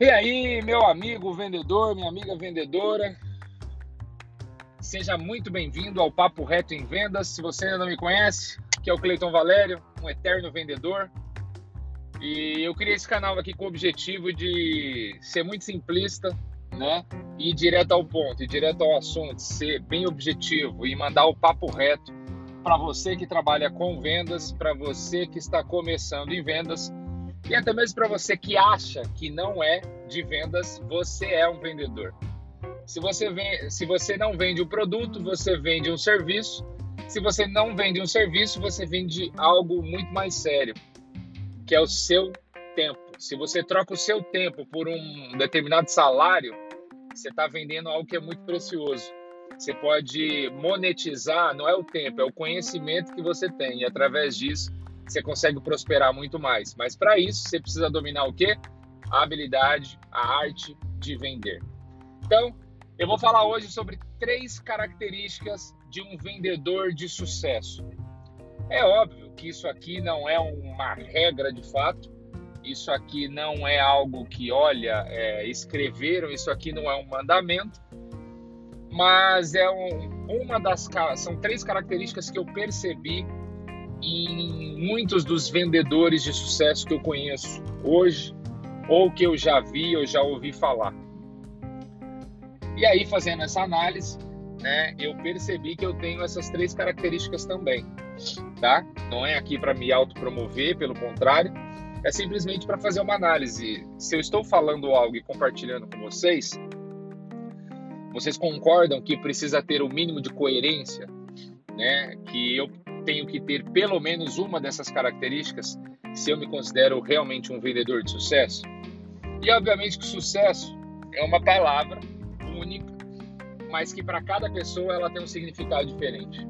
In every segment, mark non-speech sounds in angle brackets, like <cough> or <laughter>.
E aí, meu amigo vendedor, minha amiga vendedora, seja muito bem-vindo ao Papo Reto em Vendas. Se você ainda não me conhece, que é o Cleiton Valério, um eterno vendedor. E eu criei esse canal aqui com o objetivo de ser muito simplista, né? E ir direto ao ponto, ir direto ao assunto, ser bem objetivo e mandar o papo reto para você que trabalha com vendas, para você que está começando em vendas e até mesmo para você que acha que não é de vendas, você é um vendedor. Se você, vem, se você não vende um produto, você vende um serviço. Se você não vende um serviço, você vende algo muito mais sério, que é o seu tempo. Se você troca o seu tempo por um determinado salário, você está vendendo algo que é muito precioso. Você pode monetizar, não é o tempo, é o conhecimento que você tem. E através disso, você consegue prosperar muito mais. Mas para isso, você precisa dominar o quê? A habilidade, a arte de vender. Então, eu vou falar hoje sobre três características de um vendedor de sucesso. É óbvio que isso aqui não é uma regra de fato, isso aqui não é algo que, olha, é, escreveram, isso aqui não é um mandamento, mas é um, uma das são três características que eu percebi em muitos dos vendedores de sucesso que eu conheço hoje, ou que eu já vi ou já ouvi falar. E aí, fazendo essa análise, né, eu percebi que eu tenho essas três características também, tá? Não é aqui para me autopromover, pelo contrário, é simplesmente para fazer uma análise. Se eu estou falando algo e compartilhando com vocês, vocês concordam que precisa ter o mínimo de coerência, né? Que eu tenho que ter pelo menos uma dessas características se eu me considero realmente um vendedor de sucesso? E obviamente que sucesso é uma palavra única, mas que para cada pessoa ela tem um significado diferente,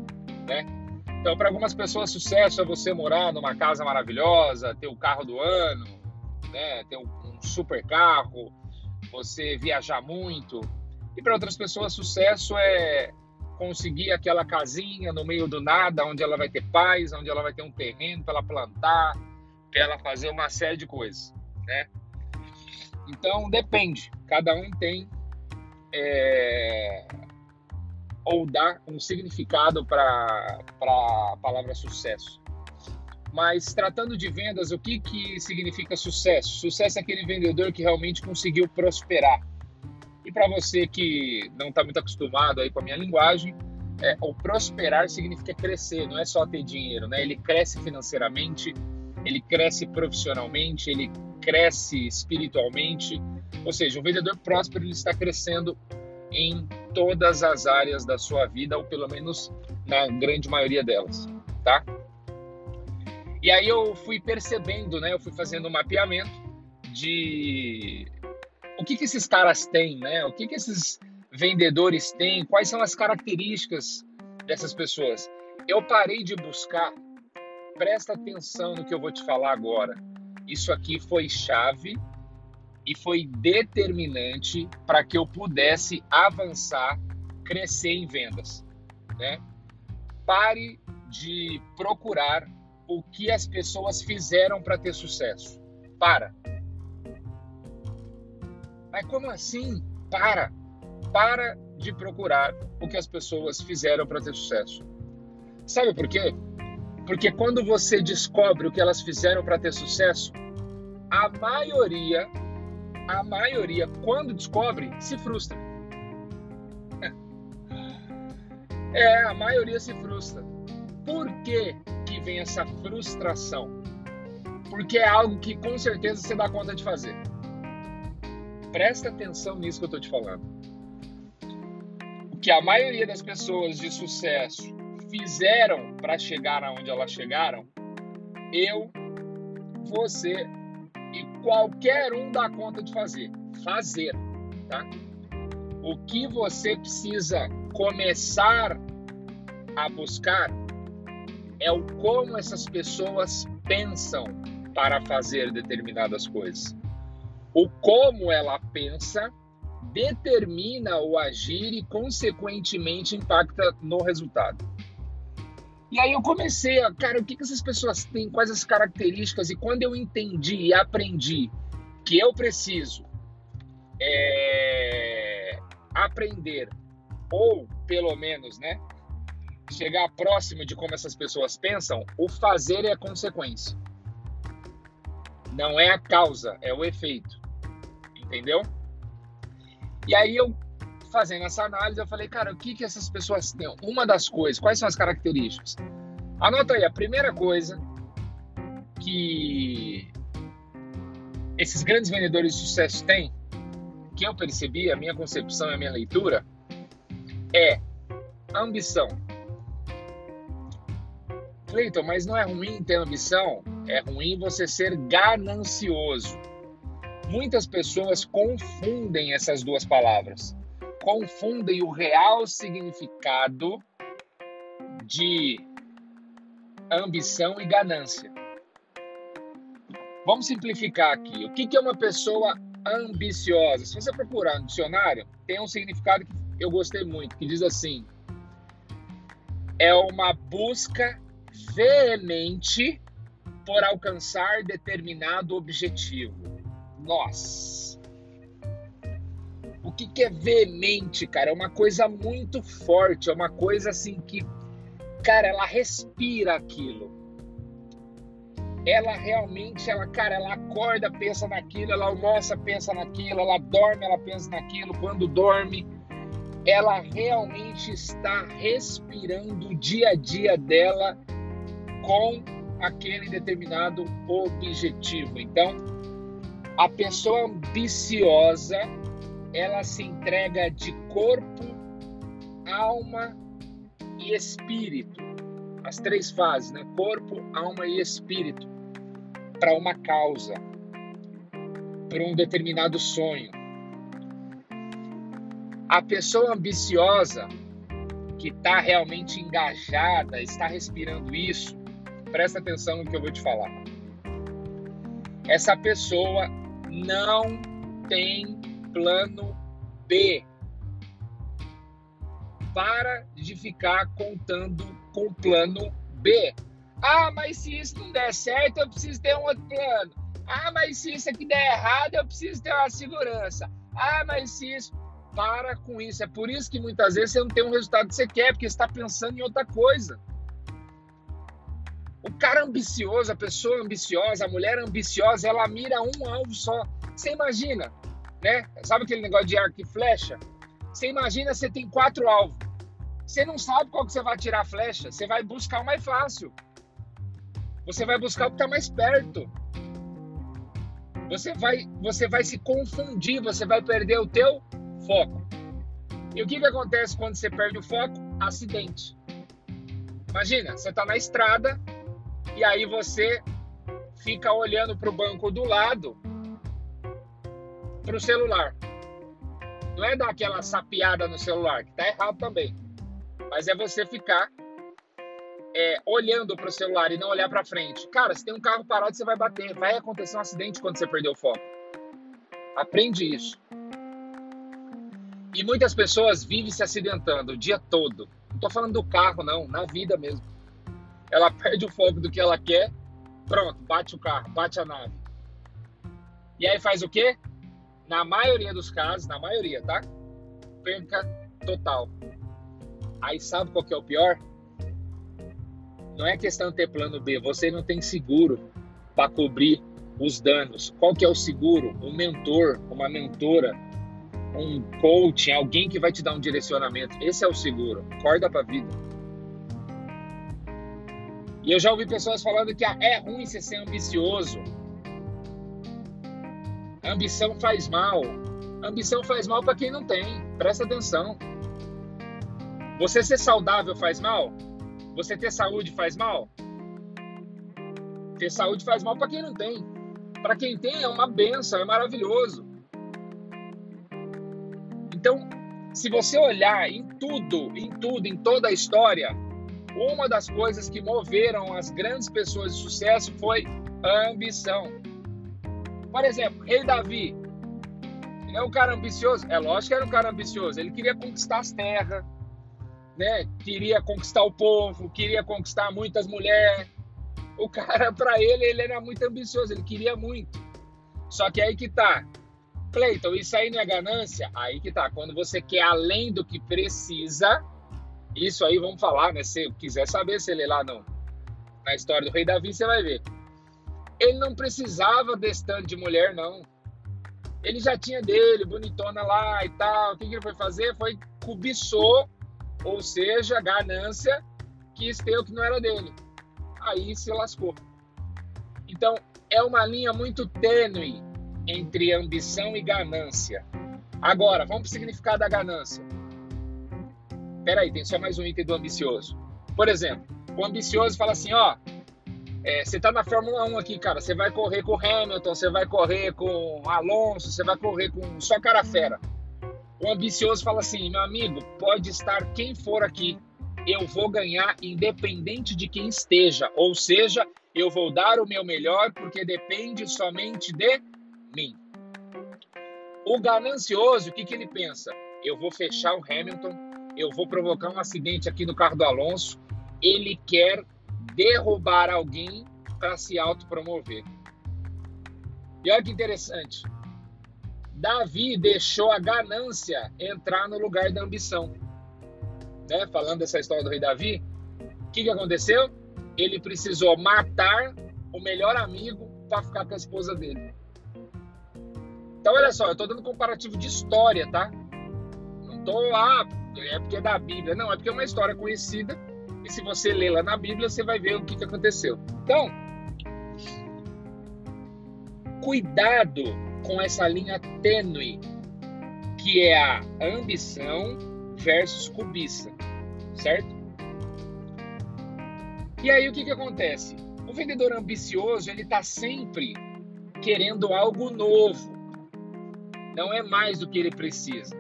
né? Então, para algumas pessoas, sucesso é você morar numa casa maravilhosa, ter o carro do ano, né? ter um, super carro, você viajar muito. E para outras pessoas, sucesso é conseguir aquela casinha no meio do nada, onde ela vai ter paz, onde ela vai ter um terreno para ela plantar, para ela fazer uma série de coisas, né? Então depende, cada um tem é, ou dá um significado para a palavra sucesso. Mas tratando de vendas, o que, que significa sucesso? Sucesso é aquele vendedor que realmente conseguiu prosperar e para você que não está muito acostumado aí com a minha linguagem, é, o prosperar significa crescer, não é só ter dinheiro, né? Ele cresce financeiramente, ele cresce profissionalmente, ele cresce espiritualmente. Ou seja, um vendedor próspero ele está crescendo em todas as áreas da sua vida, ou pelo menos na grande maioria delas, tá? E aí eu fui percebendo, né? Eu fui fazendo um mapeamento de o que, que esses caras têm, né? O que, que esses vendedores têm? Quais são as características dessas pessoas? Eu parei de buscar. Presta atenção no que eu vou te falar agora. Isso aqui foi chave e foi determinante para que eu pudesse avançar, crescer em vendas, né? Pare de procurar o que as pessoas fizeram para ter sucesso. Para. Mas como assim? Para! Para de procurar o que as pessoas fizeram para ter sucesso. Sabe por quê? Porque quando você descobre o que elas fizeram para ter sucesso, a maioria, a maioria, quando descobre, se frustra. <laughs> É, a maioria se frustra. Por que, que vem essa frustração? Porque é algo que com certeza você dá conta de fazer. Presta atenção nisso que eu estou te falando. O que a maioria das pessoas de sucesso fizeram para chegar aonde elas chegaram, eu, você e qualquer um dá conta de fazer. Fazer, tá? O que você precisa começar a buscar é o como essas pessoas pensam para fazer determinadas coisas. O como ela pensa determina o agir e, consequentemente, impacta no resultado. E aí eu comecei a, cara, o que, que essas pessoas têm, quais as características, e quando eu entendi e aprendi que eu preciso é, aprender, ou pelo menos, né, chegar próximo de como essas pessoas pensam, o fazer é a consequência. Não é a causa, é o efeito. Entendeu? E aí eu fazendo essa análise, eu falei, cara, o que que essas pessoas têm? Uma das coisas, quais são as características? Anota aí, a primeira coisa que esses grandes vendedores de sucesso têm, que eu percebi, a minha concepção e a minha leitura, é ambição. Cleiton, mas não é ruim ter ambição? É ruim você ser ganancioso. Muitas pessoas confundem essas duas palavras. Confundem o real significado de ambição e ganância. Vamos simplificar aqui. O que é uma pessoa ambiciosa? Se você procurar no dicionário, tem um significado que eu gostei muito, que diz assim: é uma busca veemente por alcançar determinado objetivo. Nossa! O que, que é veemente, cara? É uma coisa muito forte, é uma coisa assim que, cara, ela respira aquilo. Ela realmente, ela, cara, ela acorda, pensa naquilo, ela almoça, pensa naquilo, ela dorme, ela pensa naquilo, quando dorme, ela realmente está respirando o dia a dia dela com aquele determinado objetivo. Então, a pessoa ambiciosa, ela se entrega de corpo, alma e espírito. As três fases, né? Corpo, alma e espírito. Para uma causa, para um determinado sonho. A pessoa ambiciosa, que está realmente engajada, está respirando isso, presta atenção no que eu vou te falar. Essa pessoa não tem plano B. Para de ficar contando com plano B. Ah, mas se isso não der certo, eu preciso ter um outro plano. Ah, mas se isso aqui der errado, eu preciso ter uma segurança. Ah, mas se isso. Para com isso. É por isso que muitas vezes você não tem um resultado que você quer, porque você está pensando em outra coisa. O cara ambicioso, a pessoa ambiciosa, a mulher ambiciosa, ela mira um alvo só. Você imagina, né? Sabe aquele negócio de arco e flecha? Você imagina você tem quatro alvos. Você não sabe qual que você vai tirar a flecha. Você vai buscar o mais fácil. Você vai buscar o que está mais perto. Você vai, você vai se confundir, você vai perder o teu foco. E o que, que acontece quando você perde o foco? Acidente. Imagina, você está na estrada, e aí você fica olhando para o banco do lado, para o celular. Não é dar aquela sapiada no celular, que tá errado também. Mas é você ficar é, olhando para o celular e não olhar para frente. Cara, se tem um carro parado, você vai bater. Vai acontecer um acidente quando você perder o foco. Aprende isso. E muitas pessoas vivem se acidentando o dia todo. Não estou falando do carro, não, na vida mesmo ela perde o foco do que ela quer, pronto, bate o carro, bate a nave. E aí faz o quê? Na maioria dos casos, na maioria, tá? Perca total. Aí sabe qual que é o pior? Não é questão de ter plano B, você não tem seguro para cobrir os danos. Qual que é o seguro? Um mentor, uma mentora, um coach, alguém que vai te dar um direcionamento. Esse é o seguro. Corda para vida. E eu já ouvi pessoas falando que é ruim você ser ambicioso. ambição faz mal. ambição faz mal para quem não tem. Presta atenção. Você ser saudável faz mal? Você ter saúde faz mal? Ter saúde faz mal para quem não tem. Para quem tem é uma benção, é maravilhoso. Então, se você olhar em tudo, em tudo, em toda a história, uma das coisas que moveram as grandes pessoas de sucesso foi a ambição. Por exemplo, Rei Davi. Ele é um cara ambicioso? É lógico que era um cara ambicioso. Ele queria conquistar as terras, né? queria conquistar o povo, queria conquistar muitas mulheres. O cara, <laughs> para ele, ele era muito ambicioso, ele queria muito. Só que aí que tá. Cleiton, isso aí não é ganância? Aí que tá. Quando você quer além do que precisa, isso aí vamos falar, né? Se quiser saber, você lê lá no, na história do rei Davi, você vai ver. Ele não precisava desse tanto de mulher, não. Ele já tinha dele, bonitona lá e tal. O que, que ele foi fazer? Foi cobiçou, ou seja, ganância, quis ter o que não era dele. Aí se lascou. Então, é uma linha muito tênue entre ambição e ganância. Agora, vamos para o significado da ganância. Peraí, tem só mais um item do ambicioso. Por exemplo, o ambicioso fala assim, ó, é, você tá na Fórmula 1 aqui, cara, você vai correr com Hamilton, você vai correr com Alonso, você vai correr com só cara fera. O ambicioso fala assim, meu amigo, pode estar quem for aqui, eu vou ganhar independente de quem esteja, ou seja, eu vou dar o meu melhor porque depende somente de mim. O ganancioso, o que, que ele pensa? Eu vou fechar o Hamilton, eu vou provocar um acidente aqui no carro do Alonso. Ele quer derrubar alguém para se autopromover. E olha que interessante. Davi deixou a ganância entrar no lugar da ambição. Né? Falando dessa história do rei Davi, o que, que aconteceu? Ele precisou matar o melhor amigo para ficar com a esposa dele. Então, olha só, eu estou dando comparativo de história, tá? Não estou, ah, é porque é da Bíblia. Não, é porque é uma história conhecida. E se você ler lá na Bíblia, você vai ver o que, que aconteceu. Então, cuidado com essa linha tênue que é a ambição versus cobiça, certo? E aí o que, que acontece? O vendedor ambicioso ele está sempre querendo algo novo, não é mais do que ele precisa.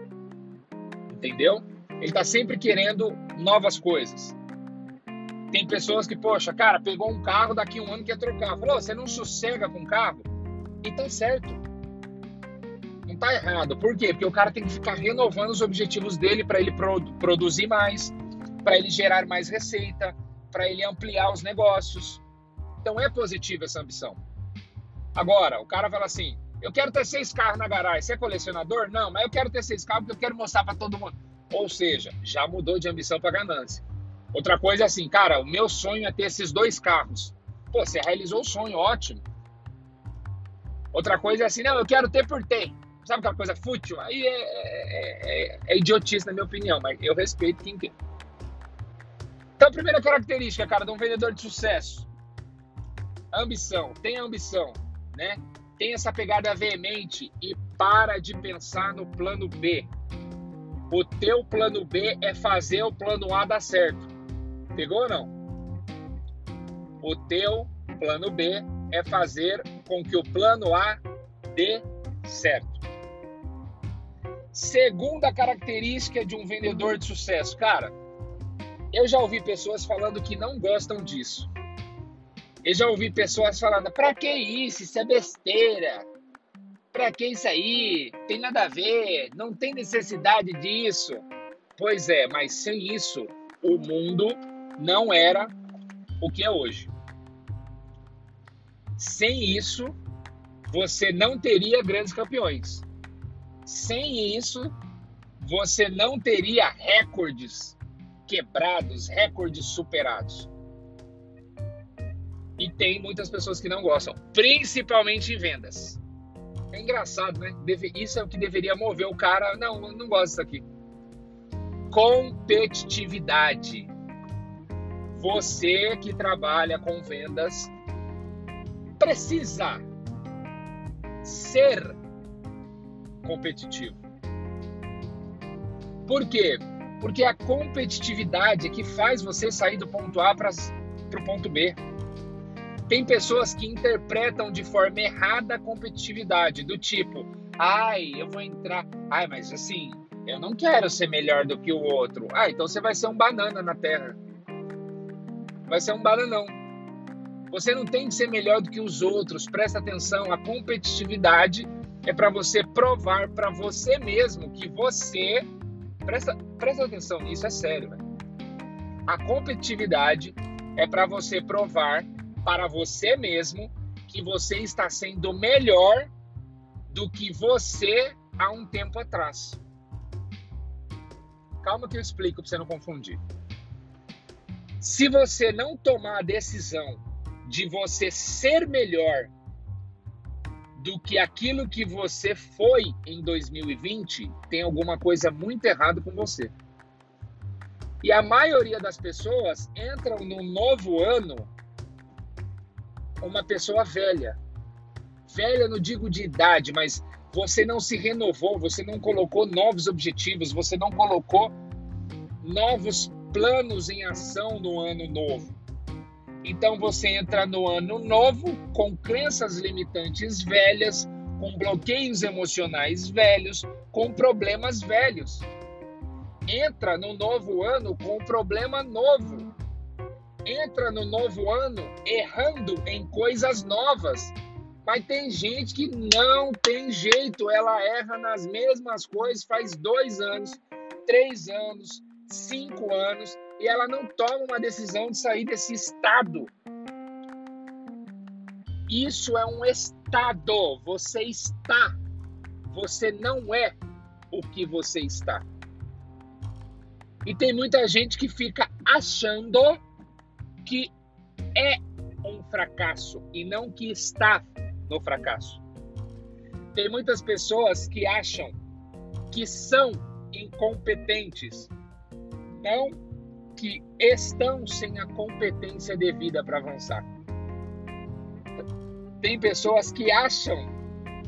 Entendeu? Ele está sempre querendo novas coisas. Tem pessoas que, poxa, cara, pegou um carro, daqui um ano quer trocar. Falou, você não sossega com carro? E tá certo. Não tá errado. Por quê? Porque o cara tem que ficar renovando os objetivos dele para ele produzir mais, para ele gerar mais receita, para ele ampliar os negócios. Então é positiva essa ambição. Agora, o cara fala assim: eu quero ter seis carros na garagem. Você é colecionador? Não, mas eu quero ter seis carros porque eu quero mostrar para todo mundo. Ou seja, já mudou de ambição para ganância. Outra coisa é assim, cara, o meu sonho é ter esses dois carros. Pô, você realizou o sonho, ótimo. Outra coisa é assim, não, eu quero ter por ter. Sabe aquela coisa fútil? Aí é, é, é, é idiotice, na minha opinião, mas eu respeito quem tem. Então, a primeira característica, cara, de um vendedor de sucesso: ambição. Tenha ambição, né? tem essa pegada veemente e para de pensar no plano B. O teu plano B é fazer o plano A dar certo. Pegou ou não? O teu plano B é fazer com que o plano A dê certo. Segunda característica de um vendedor de sucesso, cara. Eu já ouvi pessoas falando que não gostam disso. Eu já ouvi pessoas falando: pra que isso? Isso é besteira. Pra que isso aí? Tem nada a ver. Não tem necessidade disso. Pois é, mas sem isso, o mundo não era o que é hoje. Sem isso, você não teria grandes campeões. Sem isso, você não teria recordes quebrados, recordes superados. E tem muitas pessoas que não gostam, principalmente em vendas. É engraçado, né? Isso é o que deveria mover o cara. Não, não gosto disso aqui. Competitividade. Você que trabalha com vendas precisa ser competitivo. Por quê? Porque a competitividade é que faz você sair do ponto A para o ponto B. Tem pessoas que interpretam de forma errada a competitividade, do tipo, ai, eu vou entrar, ai, mas assim, eu não quero ser melhor do que o outro. Ah, então você vai ser um banana na Terra. Vai ser um bananão. Você não tem que ser melhor do que os outros. Presta atenção, a competitividade é para você provar para você mesmo que você presta, presta atenção nisso, é sério. Véio. A competitividade é para você provar para você mesmo que você está sendo melhor do que você há um tempo atrás. Calma que eu explico para você não confundir. Se você não tomar a decisão de você ser melhor do que aquilo que você foi em 2020, tem alguma coisa muito errada com você. E a maioria das pessoas entram no novo ano uma pessoa velha. Velha, não digo de idade, mas você não se renovou, você não colocou novos objetivos, você não colocou novos planos em ação no ano novo. Então você entra no ano novo com crenças limitantes velhas, com bloqueios emocionais velhos, com problemas velhos. Entra no novo ano com um problema novo. Entra no novo ano errando em coisas novas. Mas tem gente que não tem jeito, ela erra nas mesmas coisas faz dois anos, três anos, cinco anos, e ela não toma uma decisão de sair desse estado. Isso é um estado. Você está. Você não é o que você está. E tem muita gente que fica achando que é um fracasso e não que está no fracasso. Tem muitas pessoas que acham que são incompetentes, não que estão sem a competência devida para avançar. Tem pessoas que acham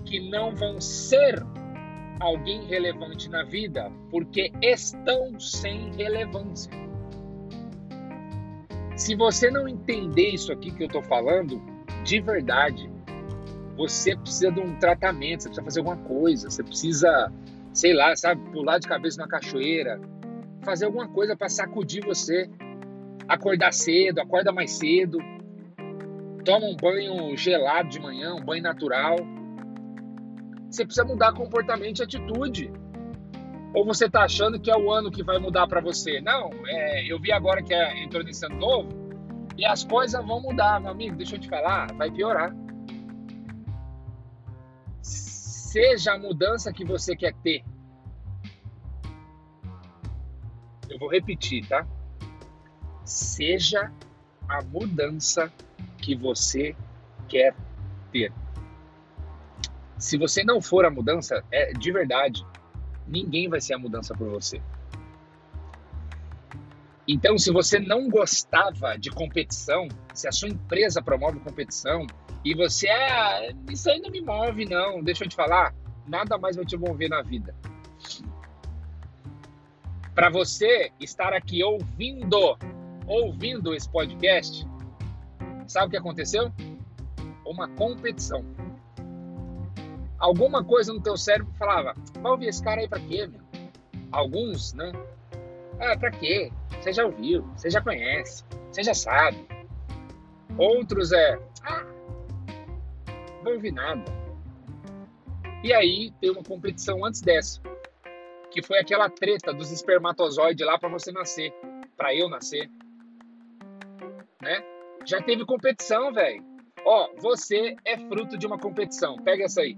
que não vão ser alguém relevante na vida porque estão sem relevância. Se você não entender isso aqui que eu estou falando, de verdade, você precisa de um tratamento, você precisa fazer alguma coisa, você precisa, sei lá, sabe, pular de cabeça na cachoeira, fazer alguma coisa para sacudir você. Acordar cedo, acorda mais cedo. Toma um banho gelado de manhã, um banho natural. Você precisa mudar comportamento e atitude. Ou você está achando que é o ano que vai mudar para você? Não, é, eu vi agora que é, entrou nesse ano novo e as coisas vão mudar, meu amigo. Deixa eu te falar, vai piorar. Seja a mudança que você quer ter Eu vou repetir, tá? Seja a mudança que você quer ter. Se você não for a mudança, é de verdade, ninguém vai ser a mudança por você. Então, se você não gostava de competição, se a sua empresa promove competição e você é, ah, isso aí não me move não, deixa eu te falar, nada mais vai te mover na vida para você estar aqui ouvindo, ouvindo esse podcast, sabe o que aconteceu? Uma competição. Alguma coisa no teu cérebro falava: vai ouvir esse cara aí para quê, meu? Alguns, né? Ah, para quê? Você já ouviu, você já conhece, você já sabe. Outros é: ah, não vou ouvir nada. E aí tem uma competição antes dessa que foi aquela treta dos espermatozoides lá para você nascer, para eu nascer, né? Já teve competição, velho. Ó, você é fruto de uma competição. Pega essa aí.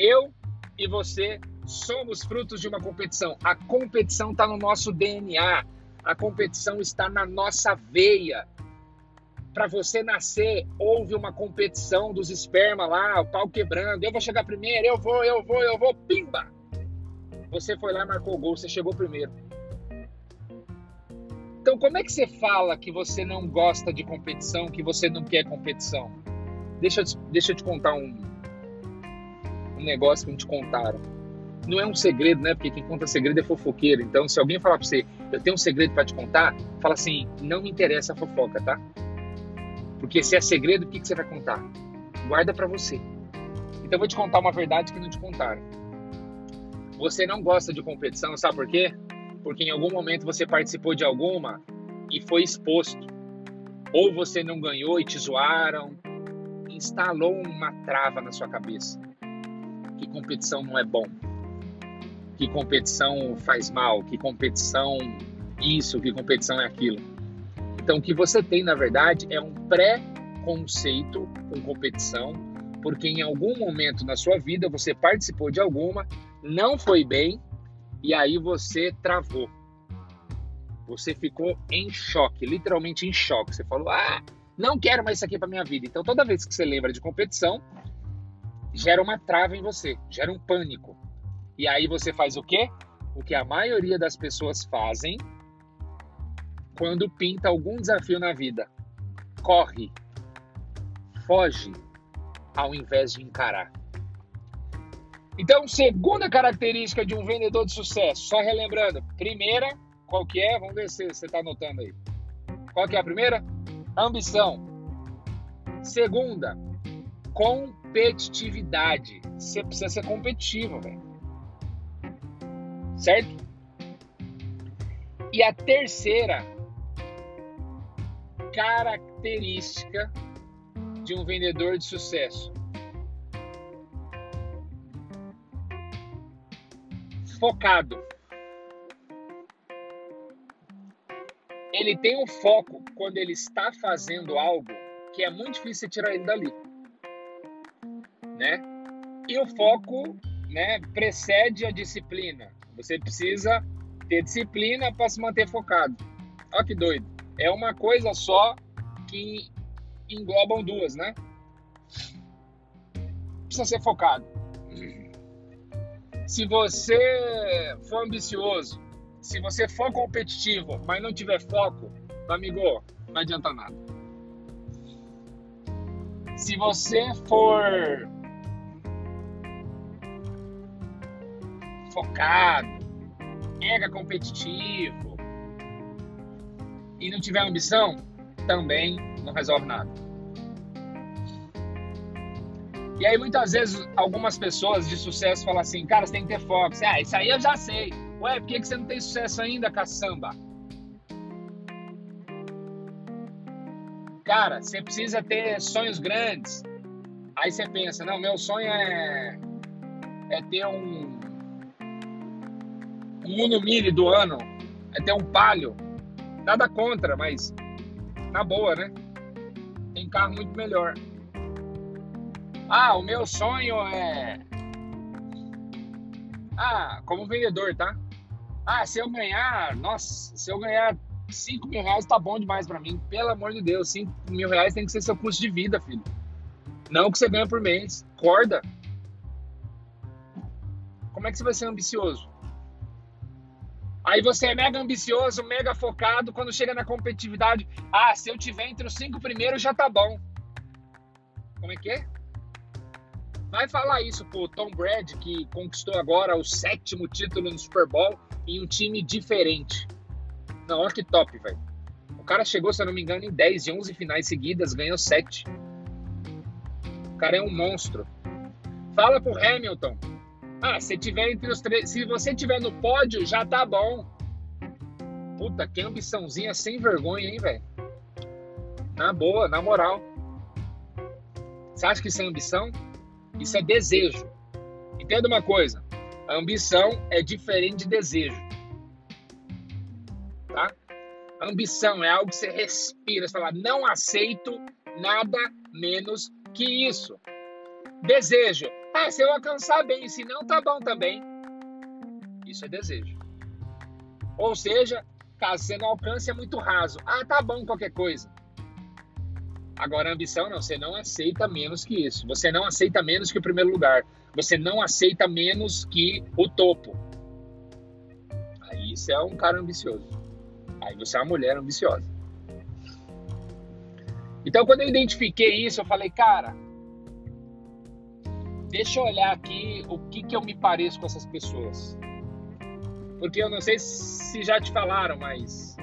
Eu e você somos frutos de uma competição. A competição está no nosso DNA. A competição está na nossa veia para você nascer, houve uma competição dos esperma lá, o pau quebrando. Eu vou chegar primeiro, eu vou, eu vou, eu vou, pimba! Você foi lá e marcou o gol, você chegou primeiro. Então, como é que você fala que você não gosta de competição, que você não quer competição? Deixa, eu deixa eu te contar um, um negócio que me te contaram. Não é um segredo, né? Porque quem conta segredo é fofoqueiro. Então, se alguém falar para você, eu tenho um segredo para te contar, fala assim: não me interessa a fofoca, tá? Porque se é segredo, o que, que você vai contar? Guarda para você. Então eu vou te contar uma verdade que não te contaram. Você não gosta de competição, sabe por quê? Porque em algum momento você participou de alguma e foi exposto. Ou você não ganhou e te zoaram. Instalou uma trava na sua cabeça. Que competição não é bom. Que competição faz mal. Que competição isso, que competição é aquilo. Então, o que você tem, na verdade, é um pré-conceito com competição, porque em algum momento na sua vida você participou de alguma, não foi bem e aí você travou. Você ficou em choque, literalmente em choque. Você falou: "Ah, não quero mais isso aqui para minha vida". Então toda vez que você lembra de competição, gera uma trava em você, gera um pânico. E aí você faz o quê? O que a maioria das pessoas fazem quando pinta algum desafio na vida. Corre. Foge ao invés de encarar. Então, segunda característica de um vendedor de sucesso, só relembrando, primeira, qual que é? Vamos ver se você está anotando aí. Qual que é a primeira? Ambição. Segunda, competitividade. Você precisa ser competitivo, velho. Certo? E a terceira característica de um vendedor de sucesso. Focado. Ele tem um foco quando ele está fazendo algo que é muito difícil tirar ele dali. Né? E o foco né, precede a disciplina. Você precisa ter disciplina para se manter focado. Olha que doido. É uma coisa só que englobam duas, né? Precisa ser focado. Se você for ambicioso, se você for competitivo, mas não tiver foco, amigo, não adianta nada. Se você for focado, mega competitivo e não tiver ambição, também não resolve nada. E aí muitas vezes algumas pessoas de sucesso falam assim, cara, você tem que ter foco. Ah, isso aí eu já sei. Ué, por que, que você não tem sucesso ainda, caçamba? Cara, você precisa ter sonhos grandes. Aí você pensa, não, meu sonho é, é ter um, Uno Mille do ano, é ter um Palio. Nada contra, mas na boa, né? Tem carro muito melhor. Ah, o meu sonho é. Ah, como vendedor, tá? Ah, se eu ganhar, nossa, se eu ganhar 5 mil reais tá bom demais para mim. Pelo amor de Deus, 5 mil reais tem que ser seu custo de vida, filho. Não o que você ganha por mês. Corda. Como é que você vai ser ambicioso? Aí você é mega ambicioso, mega focado, quando chega na competitividade, ah, se eu tiver entre os cinco primeiros já tá bom. Como é que é? Vai falar isso pro Tom Brady, que conquistou agora o sétimo título no Super Bowl em um time diferente. Não, olha que top, velho. O cara chegou, se eu não me engano, em 10 de 11 finais seguidas, ganhou 7. O cara é um monstro. Fala pro Hamilton, ah, se tiver entre os três, se você tiver no pódio, já tá bom. Puta, que ambiçãozinha sem vergonha, hein, velho? Na boa, na moral. Você acha que isso é ambição? Isso é desejo. Entenda uma coisa: a ambição é diferente de desejo. Tá? A ambição é algo que você respira, você fala, não aceito nada menos que isso. Desejo ah, se eu alcançar bem, se não, tá bom também. Isso é desejo. Ou seja, caso você não alcance, é muito raso. Ah, tá bom qualquer coisa. Agora, ambição não, você não aceita menos que isso. Você não aceita menos que o primeiro lugar. Você não aceita menos que o topo. Aí você é um cara ambicioso. Aí você é uma mulher ambiciosa. Então, quando eu identifiquei isso, eu falei, cara, deixa eu olhar aqui o que, que eu me pareço com essas pessoas. Porque eu não sei se já te falaram, mas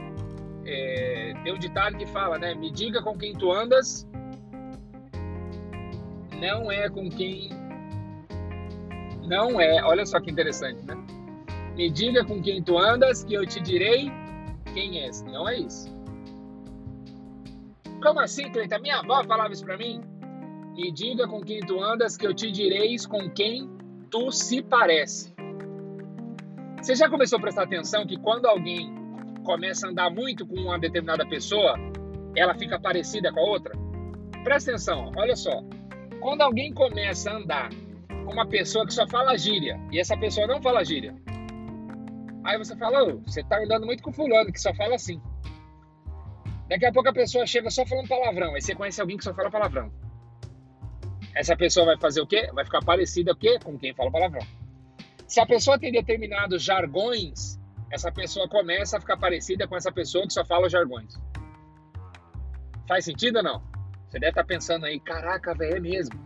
é, tem um ditado que fala, né? Me diga com quem tu andas, não é com quem. Não é. Olha só que interessante, né? Me diga com quem tu andas, que eu te direi quem és. Não é isso. Como assim, Cleiton? Minha avó falava isso pra mim. Me diga com quem tu andas, que eu te direis com quem tu se parece. Você já começou a prestar atenção que quando alguém começa a andar muito com uma determinada pessoa, ela fica parecida com a outra? Presta atenção, olha só. Quando alguém começa a andar com uma pessoa que só fala gíria e essa pessoa não fala gíria, aí você fala, oh, você tá andando muito com fulano que só fala assim. Daqui a pouco a pessoa chega só falando palavrão, aí você conhece alguém que só fala palavrão. Essa pessoa vai fazer o quê? Vai ficar parecida o quê? com quem fala palavrão. Se a pessoa tem determinados jargões, essa pessoa começa a ficar parecida com essa pessoa que só fala jargões. Faz sentido ou não? Você deve estar pensando aí, caraca, velho, é mesmo.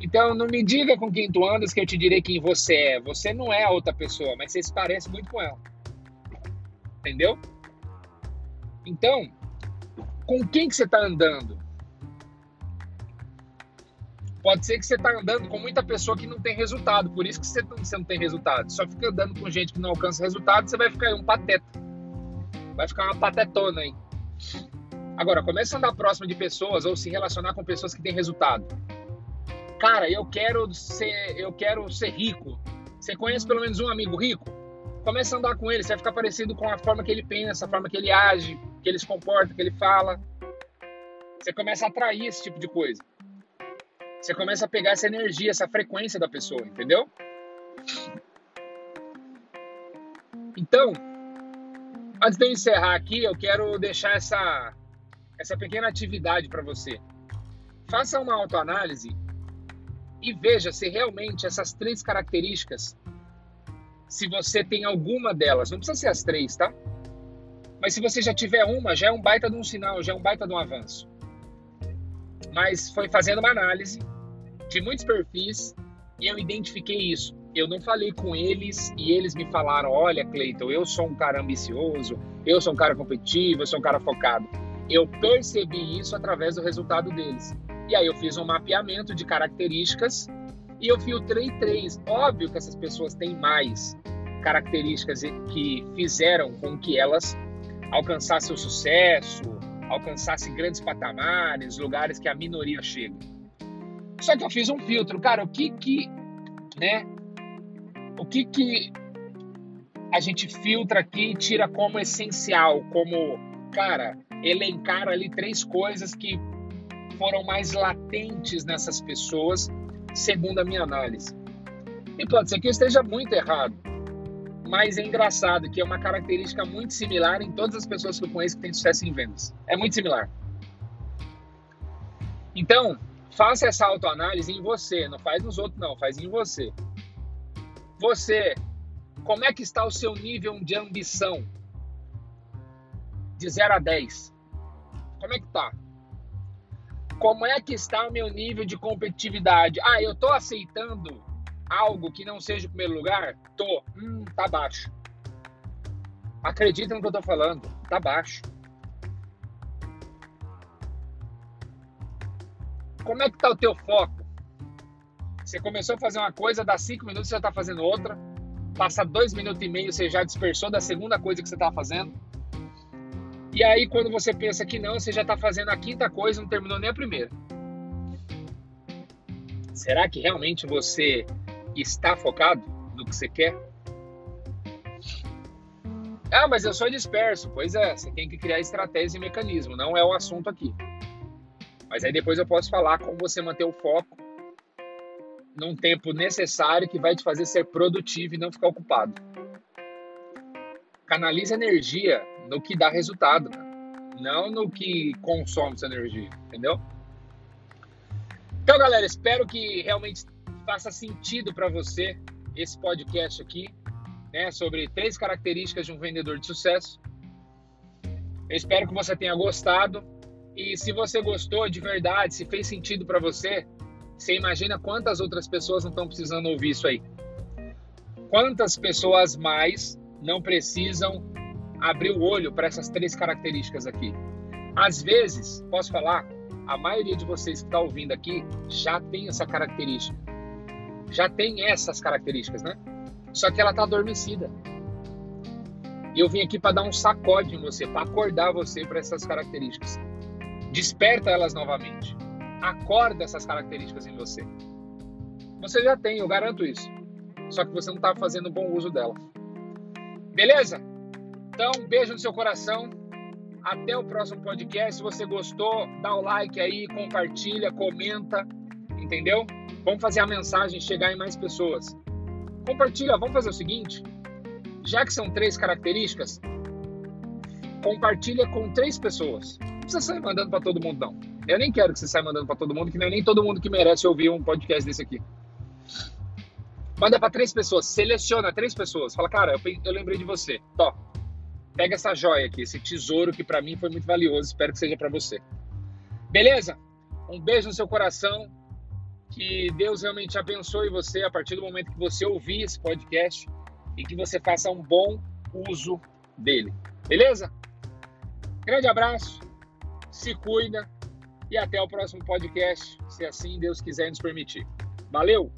Então, não me diga com quem tu andas que eu te direi quem você é. Você não é a outra pessoa, mas você se parece muito com ela. Entendeu? Então, com quem que você está andando? Pode ser que você está andando com muita pessoa que não tem resultado, por isso que você não, você não tem resultado. Só fica andando com gente que não alcança resultado, você vai ficar um pateta. Vai ficar uma patetona aí. Agora, comece a andar próximo de pessoas ou se relacionar com pessoas que têm resultado. Cara, eu quero ser, eu quero ser rico. Você conhece pelo menos um amigo rico? Comece a andar com ele, você vai ficar parecido com a forma que ele pensa, a forma que ele age, que ele se comporta, que ele fala. Você começa a atrair esse tipo de coisa. Você começa a pegar essa energia, essa frequência da pessoa, entendeu? Então, antes de eu encerrar aqui, eu quero deixar essa, essa pequena atividade para você. Faça uma autoanálise e veja se realmente essas três características, se você tem alguma delas, não precisa ser as três, tá? Mas se você já tiver uma, já é um baita de um sinal, já é um baita de um avanço. Mas foi fazendo uma análise de muitos perfis e eu identifiquei isso. Eu não falei com eles e eles me falaram: olha, Cleiton, eu sou um cara ambicioso, eu sou um cara competitivo, eu sou um cara focado. Eu percebi isso através do resultado deles. E aí eu fiz um mapeamento de características e eu filtrei três. Óbvio que essas pessoas têm mais características que fizeram com que elas alcançassem o sucesso, alcançassem grandes patamares, lugares que a minoria chega. Só que eu fiz um filtro, cara, o que que, né? O que que a gente filtra aqui e tira como essencial, como, cara, elencar ali três coisas que foram mais latentes nessas pessoas, segundo a minha análise. E pode ser que eu esteja muito errado, mas é engraçado que é uma característica muito similar em todas as pessoas que eu conheço que têm sucesso em vendas. É muito similar. Então, Faça essa autoanálise em você, não faz nos outros não, faz em você. Você, como é que está o seu nível de ambição? De 0 a 10. Como é que tá? Como é que está o meu nível de competitividade? Ah, eu tô aceitando algo que não seja o primeiro lugar? Tô. Hum, tá baixo. Acredita no que eu tô falando, tá baixo. Como é que tá o teu foco? Você começou a fazer uma coisa, dá cinco minutos você já está fazendo outra. Passa dois minutos e meio, você já dispersou da segunda coisa que você estava fazendo. E aí, quando você pensa que não, você já está fazendo a quinta coisa e não terminou nem a primeira. Será que realmente você está focado no que você quer? Ah, mas eu sou disperso. Pois é, você tem que criar estratégia e mecanismo, não é o assunto aqui. Mas aí depois eu posso falar como você manter o foco num tempo necessário que vai te fazer ser produtivo e não ficar ocupado. Canalize energia no que dá resultado, não no que consome sua energia, entendeu? Então, galera, espero que realmente faça sentido para você esse podcast aqui, né, sobre três características de um vendedor de sucesso. Eu espero que você tenha gostado. E se você gostou de verdade, se fez sentido para você, você imagina quantas outras pessoas não estão precisando ouvir isso aí? Quantas pessoas mais não precisam abrir o olho para essas três características aqui? Às vezes, posso falar, a maioria de vocês que está ouvindo aqui já tem essa característica. Já tem essas características, né? Só que ela está adormecida. E eu vim aqui para dar um sacode em você, para acordar você para essas características. Desperta elas novamente. Acorda essas características em você. Você já tem, eu garanto isso. Só que você não está fazendo bom uso delas. Beleza? Então, um beijo no seu coração. Até o próximo podcast. Se você gostou, dá o like aí, compartilha, comenta. entendeu? Vamos fazer a mensagem chegar em mais pessoas. Compartilha, vamos fazer o seguinte: já que são três características, compartilha com três pessoas. Precisa sair mandando para todo mundo, não. Eu nem quero que você saia mandando para todo mundo, que é nem todo mundo que merece ouvir um podcast desse aqui. Manda para três pessoas, seleciona três pessoas. Fala, cara, eu, eu lembrei de você. Tó, pega essa joia aqui, esse tesouro que para mim foi muito valioso. Espero que seja para você. Beleza? Um beijo no seu coração. Que Deus realmente abençoe você a partir do momento que você ouvir esse podcast e que você faça um bom uso dele. Beleza? Grande abraço, se cuida e até o próximo podcast, se assim Deus quiser nos permitir. Valeu!